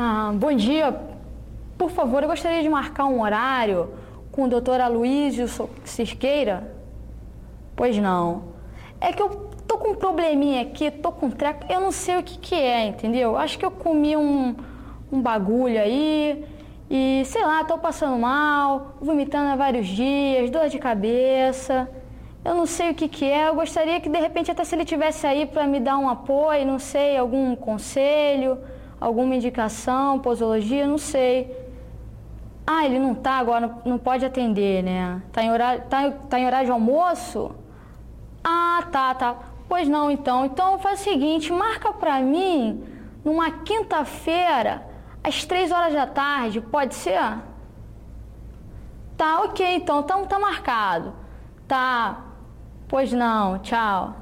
Ah, bom dia. Por favor, eu gostaria de marcar um horário com o doutor Aloysio Cirqueira. Pois não. É que eu tô com um probleminha aqui, tô com treco, eu não sei o que que é, entendeu? Acho que eu comi um, um bagulho aí e, sei lá, tô passando mal, vomitando há vários dias, dor de cabeça. Eu não sei o que que é, eu gostaria que de repente até se ele tivesse aí para me dar um apoio, não sei, algum conselho, alguma indicação, posologia, não sei. Ah, ele não tá agora, não pode atender, né? Tá em horário, tá, tá em horário de almoço? Ah, tá, tá. Pois não, então. Então faz o seguinte, marca pra mim numa quinta-feira, às três horas da tarde, pode ser? Tá, ok, então, então tá marcado. Tá. Pois não, tchau.